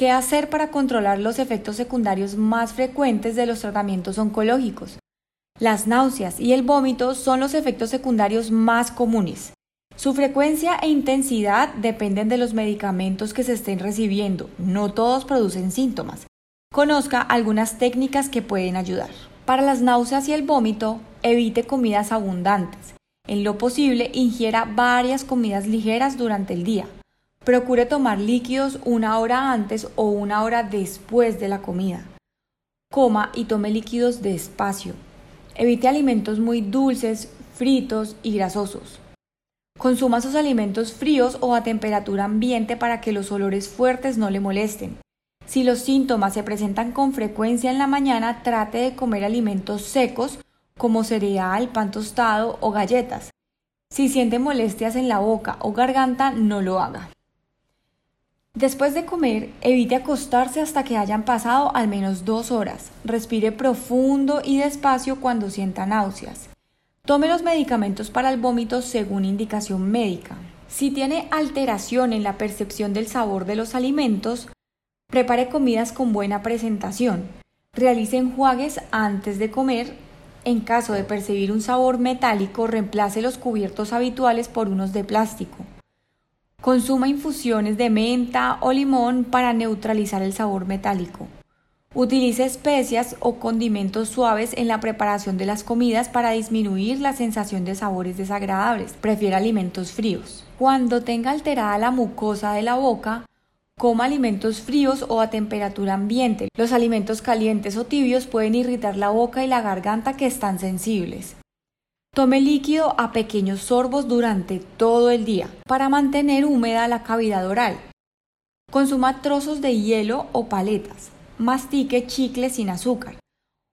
¿Qué hacer para controlar los efectos secundarios más frecuentes de los tratamientos oncológicos? Las náuseas y el vómito son los efectos secundarios más comunes. Su frecuencia e intensidad dependen de los medicamentos que se estén recibiendo. No todos producen síntomas. Conozca algunas técnicas que pueden ayudar. Para las náuseas y el vómito, evite comidas abundantes. En lo posible, ingiera varias comidas ligeras durante el día. Procure tomar líquidos una hora antes o una hora después de la comida. Coma y tome líquidos despacio. Evite alimentos muy dulces, fritos y grasosos. Consuma sus alimentos fríos o a temperatura ambiente para que los olores fuertes no le molesten. Si los síntomas se presentan con frecuencia en la mañana, trate de comer alimentos secos como cereal, pan tostado o galletas. Si siente molestias en la boca o garganta, no lo haga. Después de comer, evite acostarse hasta que hayan pasado al menos dos horas. Respire profundo y despacio cuando sienta náuseas. Tome los medicamentos para el vómito según indicación médica. Si tiene alteración en la percepción del sabor de los alimentos, prepare comidas con buena presentación. Realice enjuagues antes de comer. En caso de percibir un sabor metálico, reemplace los cubiertos habituales por unos de plástico. Consuma infusiones de menta o limón para neutralizar el sabor metálico. Utilice especias o condimentos suaves en la preparación de las comidas para disminuir la sensación de sabores desagradables. Prefiere alimentos fríos. Cuando tenga alterada la mucosa de la boca, coma alimentos fríos o a temperatura ambiente. Los alimentos calientes o tibios pueden irritar la boca y la garganta que están sensibles. Tome líquido a pequeños sorbos durante todo el día para mantener húmeda la cavidad oral. Consuma trozos de hielo o paletas mastique chicle sin azúcar.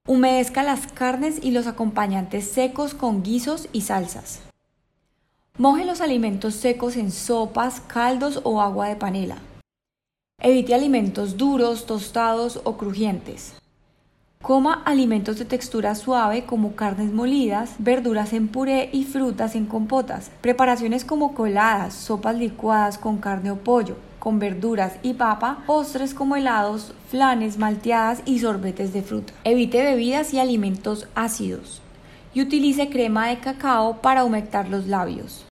Humedezca las carnes y los acompañantes secos con guisos y salsas. Moje los alimentos secos en sopas, caldos o agua de panela. Evite alimentos duros, tostados o crujientes. Coma alimentos de textura suave como carnes molidas, verduras en puré y frutas en compotas. Preparaciones como coladas, sopas licuadas con carne o pollo, con verduras y papa, postres como helados, flanes, malteadas y sorbetes de fruta. Evite bebidas y alimentos ácidos y utilice crema de cacao para humectar los labios.